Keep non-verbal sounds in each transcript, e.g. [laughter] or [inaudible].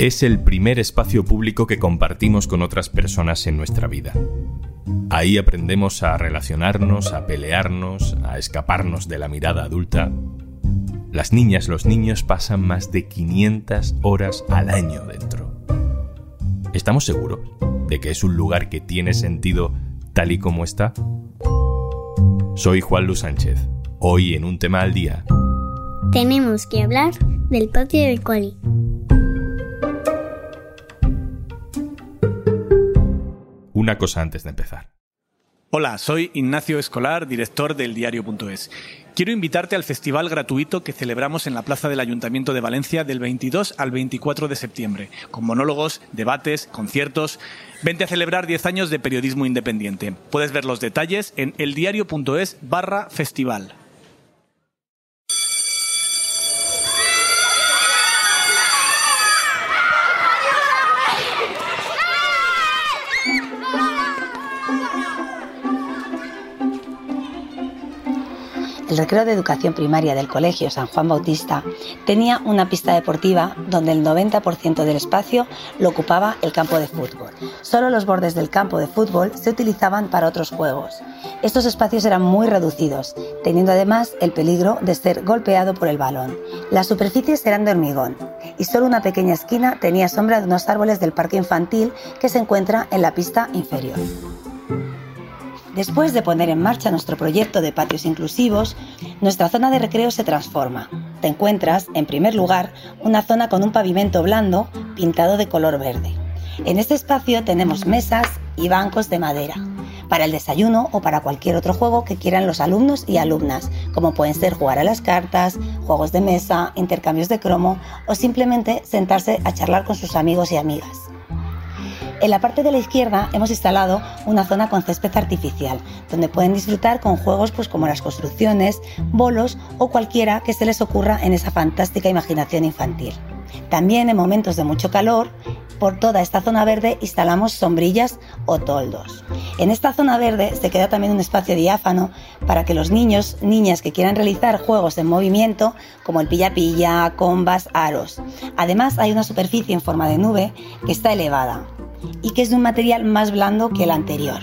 Es el primer espacio público que compartimos con otras personas en nuestra vida. Ahí aprendemos a relacionarnos, a pelearnos, a escaparnos de la mirada adulta. Las niñas, los niños pasan más de 500 horas al año dentro. ¿Estamos seguros de que es un lugar que tiene sentido tal y como está? Soy Juan Luis Sánchez. Hoy en un tema al día. Tenemos que hablar del patio del coli. Una cosa antes de empezar. Hola, soy Ignacio Escolar, director del diario.es. Quiero invitarte al festival gratuito que celebramos en la Plaza del Ayuntamiento de Valencia del 22 al 24 de septiembre, con monólogos, debates, conciertos. Vente a celebrar 10 años de periodismo independiente. Puedes ver los detalles en eldiario.es barra festival. El recreo de educación primaria del Colegio San Juan Bautista tenía una pista deportiva donde el 90% del espacio lo ocupaba el campo de fútbol. Solo los bordes del campo de fútbol se utilizaban para otros juegos. Estos espacios eran muy reducidos, teniendo además el peligro de ser golpeado por el balón. Las superficies eran de hormigón y solo una pequeña esquina tenía sombra de unos árboles del parque infantil que se encuentra en la pista inferior. Después de poner en marcha nuestro proyecto de patios inclusivos, nuestra zona de recreo se transforma. Te encuentras, en primer lugar, una zona con un pavimento blando pintado de color verde. En este espacio tenemos mesas y bancos de madera para el desayuno o para cualquier otro juego que quieran los alumnos y alumnas, como pueden ser jugar a las cartas, juegos de mesa, intercambios de cromo o simplemente sentarse a charlar con sus amigos y amigas. En la parte de la izquierda hemos instalado una zona con césped artificial, donde pueden disfrutar con juegos pues, como las construcciones, bolos o cualquiera que se les ocurra en esa fantástica imaginación infantil. También en momentos de mucho calor, por toda esta zona verde instalamos sombrillas o toldos. En esta zona verde se queda también un espacio diáfano para que los niños, niñas que quieran realizar juegos en movimiento, como el pilla-pilla, combas, aros. Además hay una superficie en forma de nube que está elevada y que es de un material más blando que el anterior.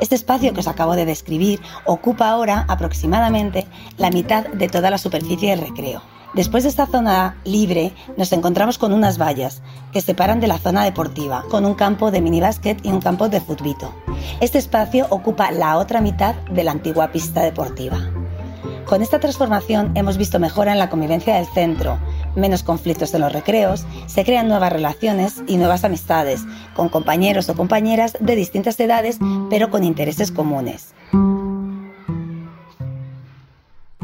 Este espacio que os acabo de describir ocupa ahora aproximadamente la mitad de toda la superficie del recreo. Después de esta zona libre, nos encontramos con unas vallas que separan de la zona deportiva, con un campo de minibásquet y un campo de futbito. Este espacio ocupa la otra mitad de la antigua pista deportiva. Con esta transformación hemos visto mejora en la convivencia del centro, menos conflictos en los recreos, se crean nuevas relaciones y nuevas amistades con compañeros o compañeras de distintas edades, pero con intereses comunes.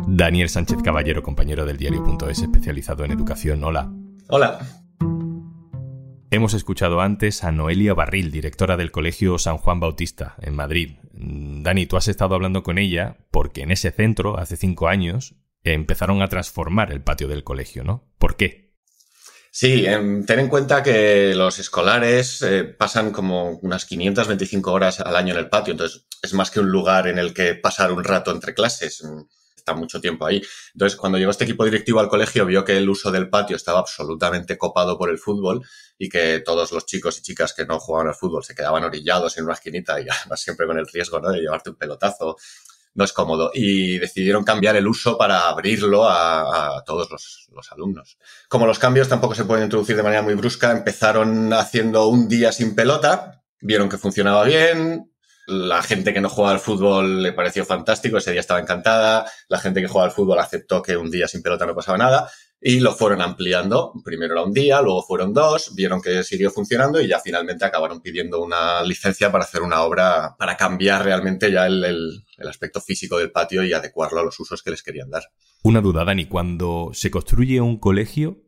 Daniel Sánchez Caballero, compañero del diario.es especializado en educación. Hola. Hola. Hemos escuchado antes a Noelia Barril, directora del Colegio San Juan Bautista, en Madrid. Dani, tú has estado hablando con ella porque en ese centro, hace cinco años, empezaron a transformar el patio del colegio, ¿no? ¿Por qué? Sí, em, ten en cuenta que los escolares eh, pasan como unas 525 horas al año en el patio, entonces es más que un lugar en el que pasar un rato entre clases, mm, está mucho tiempo ahí. Entonces, cuando llegó este equipo directivo al colegio, vio que el uso del patio estaba absolutamente copado por el fútbol y que todos los chicos y chicas que no jugaban al fútbol se quedaban orillados en una esquinita y [laughs] además siempre con el riesgo ¿no? de llevarte un pelotazo no es cómodo. Y decidieron cambiar el uso para abrirlo a, todos los, los, alumnos. Como los cambios tampoco se pueden introducir de manera muy brusca, empezaron haciendo un día sin pelota, vieron que funcionaba bien. La gente que no jugaba al fútbol le pareció fantástico, ese día estaba encantada. La gente que jugaba al fútbol aceptó que un día sin pelota no pasaba nada y lo fueron ampliando. Primero era un día, luego fueron dos, vieron que siguió funcionando y ya finalmente acabaron pidiendo una licencia para hacer una obra, para cambiar realmente ya el, aspecto físico del patio y adecuarlo a los usos que les querían dar. Una duda, Dani, cuando se construye un colegio,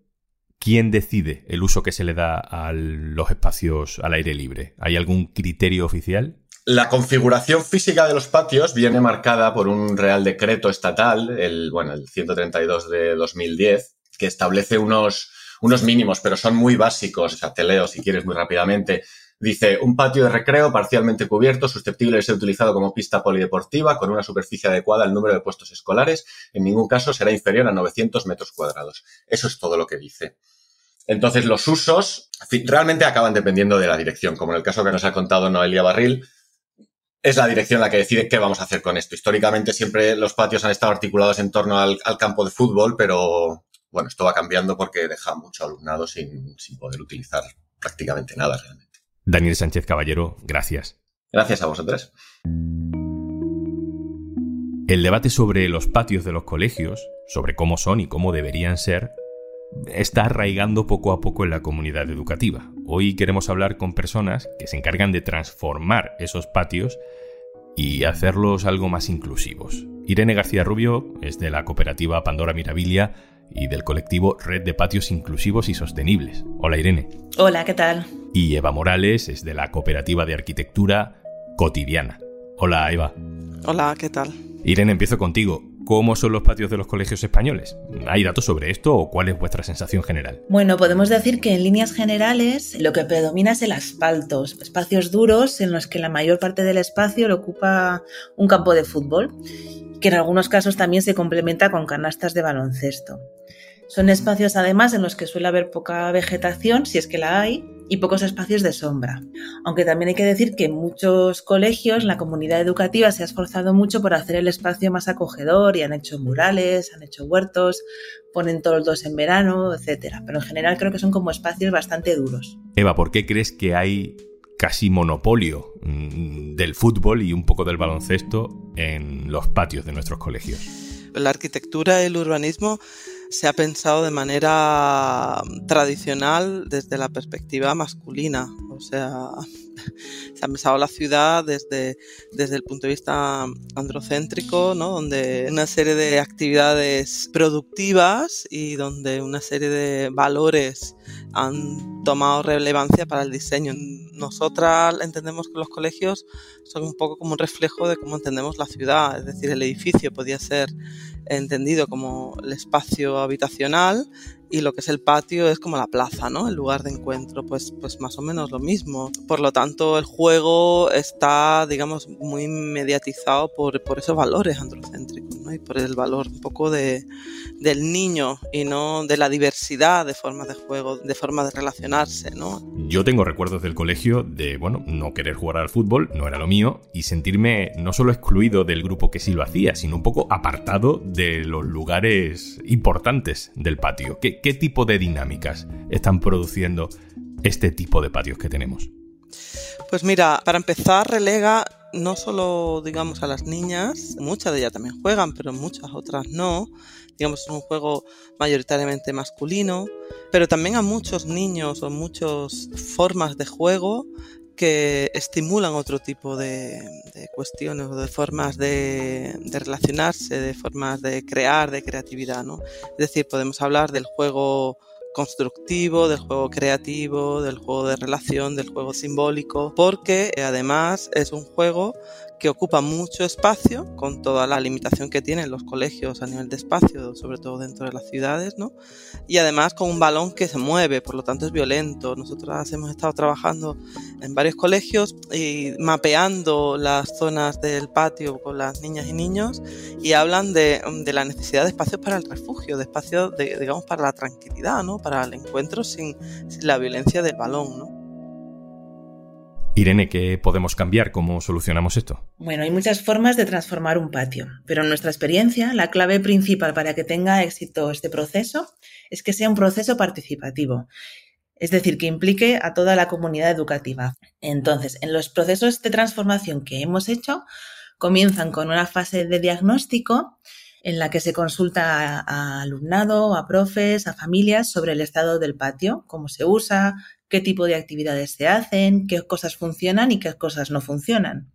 ¿quién decide el uso que se le da a los espacios al aire libre? ¿Hay algún criterio oficial? La configuración física de los patios viene marcada por un Real Decreto estatal, el, bueno, el 132 de 2010, que establece unos, unos mínimos, pero son muy básicos. O sea, te leo si quieres muy rápidamente. Dice, un patio de recreo parcialmente cubierto, susceptible de ser utilizado como pista polideportiva, con una superficie adecuada al número de puestos escolares, en ningún caso será inferior a 900 metros cuadrados. Eso es todo lo que dice. Entonces, los usos realmente acaban dependiendo de la dirección, como en el caso que nos ha contado Noelia Barril. Es la dirección la que decide qué vamos a hacer con esto. Históricamente siempre los patios han estado articulados en torno al, campo de fútbol, pero bueno, esto va cambiando porque deja mucho alumnado sin, sin poder utilizar prácticamente nada realmente. Daniel Sánchez Caballero, gracias. Gracias a vosotros. El debate sobre los patios de los colegios, sobre cómo son y cómo deberían ser, está arraigando poco a poco en la comunidad educativa. Hoy queremos hablar con personas que se encargan de transformar esos patios y hacerlos algo más inclusivos. Irene García Rubio es de la cooperativa Pandora Mirabilia y del colectivo Red de Patios Inclusivos y Sostenibles. Hola Irene. Hola, ¿qué tal? Y Eva Morales es de la cooperativa de arquitectura Cotidiana. Hola Eva. Hola, ¿qué tal? Irene, empiezo contigo. ¿Cómo son los patios de los colegios españoles? ¿Hay datos sobre esto o cuál es vuestra sensación general? Bueno, podemos decir que en líneas generales lo que predomina es el asfalto, espacios duros en los que la mayor parte del espacio lo ocupa un campo de fútbol, que en algunos casos también se complementa con canastas de baloncesto. Son espacios además en los que suele haber poca vegetación, si es que la hay, y pocos espacios de sombra. Aunque también hay que decir que en muchos colegios la comunidad educativa se ha esforzado mucho por hacer el espacio más acogedor y han hecho murales, han hecho huertos, ponen todos dos en verano, etc. Pero en general creo que son como espacios bastante duros. Eva, ¿por qué crees que hay casi monopolio mm, del fútbol y un poco del baloncesto en los patios de nuestros colegios? La arquitectura y el urbanismo se ha pensado de manera tradicional desde la perspectiva masculina. O sea, [laughs] se ha pensado la ciudad desde, desde el punto de vista androcéntrico, ¿no? donde una serie de actividades productivas y donde una serie de valores han tomado relevancia para el diseño. Nosotras entendemos que los colegios son un poco como un reflejo de cómo entendemos la ciudad, es decir, el edificio podía ser entendido como el espacio habitacional y lo que es el patio es como la plaza, ¿no? El lugar de encuentro, pues, pues más o menos lo mismo. Por lo tanto, el juego está, digamos, muy mediatizado por, por esos valores androcéntricos, ¿no? Y por el valor un poco de, del niño y no de la diversidad de formas de juego, de formas de relacionarse, ¿no? Yo tengo recuerdos del colegio de, bueno, no querer jugar al fútbol, no era lo mío, y sentirme no solo excluido del grupo que sí lo hacía, sino un poco apartado de los lugares importantes del patio. ¿Qué, qué tipo de dinámicas están produciendo este tipo de patios que tenemos? Pues mira, para empezar, relega no solo, digamos, a las niñas, muchas de ellas también juegan, pero muchas otras no. Digamos, es un juego mayoritariamente masculino, pero también a muchos niños o muchas formas de juego que estimulan otro tipo de, cuestiones o de formas de, de, relacionarse, de formas de crear, de creatividad, ¿no? Es decir, podemos hablar del juego constructivo, del juego creativo, del juego de relación, del juego simbólico, porque además es un juego que ocupa mucho espacio, con toda la limitación que tienen los colegios a nivel de espacio, sobre todo dentro de las ciudades, ¿no? Y además con un balón que se mueve, por lo tanto es violento. Nosotros hemos estado trabajando en varios colegios y mapeando las zonas del patio con las niñas y niños y hablan de, de la necesidad de espacios para el refugio, de espacios, digamos, para la tranquilidad, ¿no? Para el encuentro sin, la violencia del balón. Irene, ¿qué podemos cambiar? ¿Cómo solucionamos esto? Bueno, hay muchas formas de transformar un patio, pero en nuestra experiencia, la clave principal para que tenga éxito este proceso es que sea un proceso participativo, es decir, que implique a toda la comunidad educativa. Entonces, en los procesos de transformación que hemos hecho, comienzan con una fase de diagnóstico en la que se consulta a, alumnado, a profes, a familias sobre el estado del patio, cómo se usa, qué tipo de actividades se hacen, qué cosas funcionan y qué cosas no funcionan.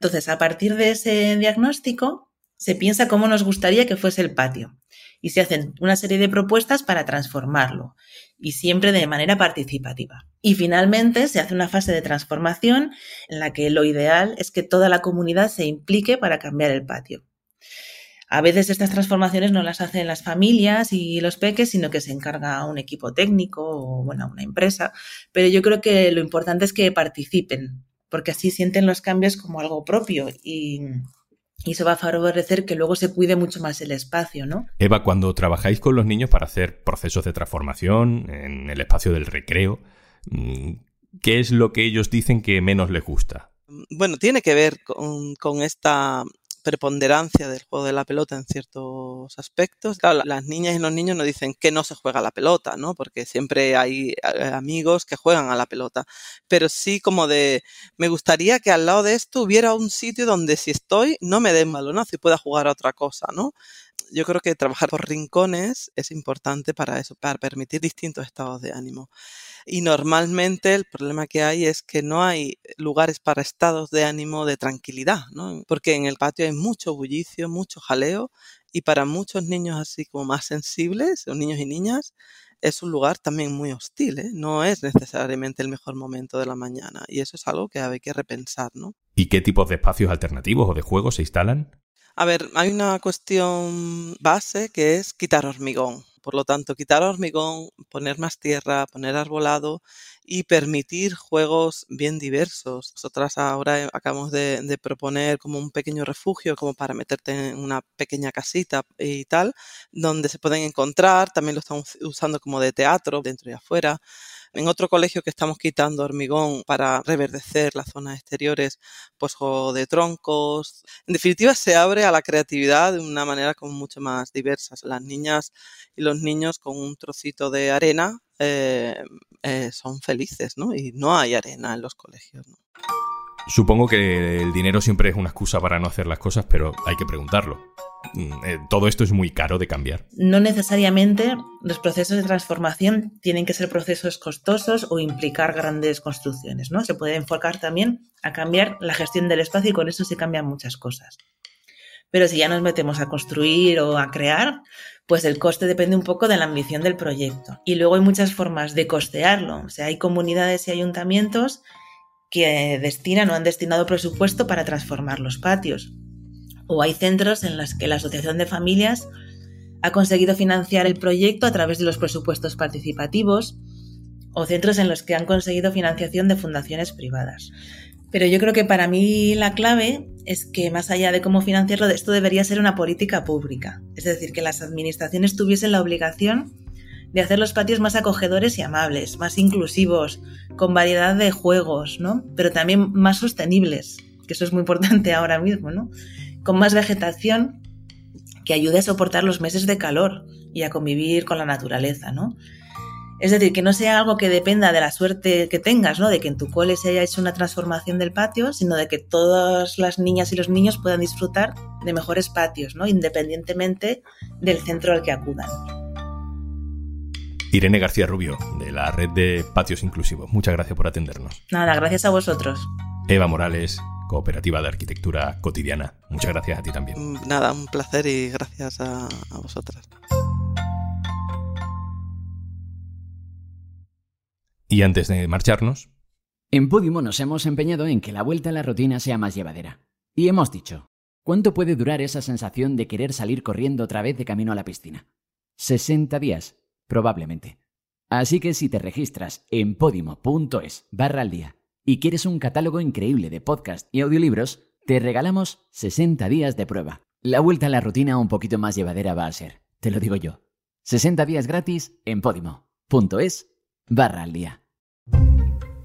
Entonces, a partir de ese diagnóstico, se piensa cómo nos gustaría que fuese el patio y se hacen una serie de propuestas para transformarlo y siempre de manera participativa. Y finalmente se hace una fase de transformación en la que lo ideal es que toda la comunidad se implique para cambiar el patio. A veces estas transformaciones no las hacen las familias y los peques, sino que se encarga un equipo técnico o bueno, una empresa. Pero yo creo que lo importante es que participen, porque así sienten los cambios como algo propio y, y eso va a favorecer que luego se cuide mucho más el espacio, ¿no? Eva, cuando trabajáis con los niños para hacer procesos de transformación en el espacio del recreo, mm, ¿qué es lo que ellos dicen que menos les gusta? Bueno, tiene que ver con, con esta preponderancia del juego de la pelota en ciertos aspectos. Las niñas y los niños no dicen que no se juega la pelota, ¿no? Porque siempre hay eh, amigos que juegan a la pelota. Pero sí como de, me gustaría que al lado de esto hubiera un sitio donde si estoy no me den balonazo y pueda jugar a otra cosa, ¿no? Yo creo que trabajar por rincones es importante para eso, para permitir distintos estados de ánimo. Y normalmente el problema que hay es que no hay lugares para estados de ánimo de tranquilidad, ¿no? Porque en el patio hay mucho bullicio, mucho jaleo y para muchos niños así como más sensibles, o niños y niñas, es un lugar también muy hostil, ¿eh? no es necesariamente el mejor momento de la mañana y eso es algo que hay que repensar, ¿no? ¿Y qué tipos de espacios alternativos o de juegos se instalan? A ver, hay una cuestión base que es quitar hormigón. Por lo tanto, quitar hormigón, poner más tierra, poner arbolado y permitir juegos bien diversos. Nosotras ahora acabamos de, proponer como un pequeño refugio, como para meterte en una pequeña casita y tal, donde se pueden encontrar. También lo estamos usando como de teatro, dentro y afuera. En otro colegio que estamos quitando hormigón para reverdecer las zonas exteriores, pues juego de troncos. En definitiva, se abre a la creatividad de una manera como mucho más diversa. Las niñas y los niños con un trocito de arena eh, eh, son felices, ¿no? Y no hay arena en los colegios, ¿no? Supongo que el dinero siempre es una excusa para no hacer las cosas, pero hay que preguntarlo. Mm, eh, todo esto es muy caro de cambiar. No necesariamente los procesos de transformación tienen que ser procesos costosos o implicar grandes construcciones, ¿no? Se puede enfocar también a cambiar la gestión del espacio y con eso se cambian muchas cosas. Pero si ya nos metemos a construir o a crear, pues el coste depende un poco de la ambición del proyecto. Y luego hay muchas formas de costearlo. O sea, hay comunidades y ayuntamientos que destinan o han destinado presupuesto para transformar los patios. O hay centros en los que la Asociación de Familias ha conseguido financiar el proyecto a través de los presupuestos participativos o centros en los que han conseguido financiación de fundaciones privadas. Pero yo creo que para mí la clave es que más allá de cómo financiarlo, esto debería ser una política pública. Es decir, que las administraciones tuviesen la obligación de hacer los patios más acogedores y amables, más inclusivos, con variedad de juegos, ¿no? Pero también más sostenibles, que eso es muy importante [laughs] ahora mismo, ¿no? Con más vegetación que ayude a soportar los meses de calor y a convivir con la naturaleza, ¿no? Es decir, que no sea algo que dependa de la suerte que tengas, ¿no? De que en tu cole se haya hecho una transformación del patio, sino de que todas las niñas y los niños puedan disfrutar de mejores patios, ¿no? Independientemente del centro al que acudan. Irene García Rubio, de la red de patios inclusivos. Muchas gracias por atendernos. Nada, gracias a vosotros. Eva Morales, Cooperativa de Arquitectura Cotidiana. Muchas gracias a ti también. Mm, nada, un placer y gracias a, a vosotras. Y antes de marcharnos... En Podimo nos hemos empeñado en que la vuelta a la rutina sea más llevadera. Y hemos dicho, ¿cuánto puede durar esa sensación de querer salir corriendo otra vez de camino a la piscina? 60 días Probablemente. Así que si te registras en podimo.es barra al día y quieres un catálogo increíble de podcast y audiolibros, te regalamos 60 días de prueba. La vuelta a la rutina un poquito más llevadera va a ser, te lo digo yo. 60 días gratis en podimo.es barra al día.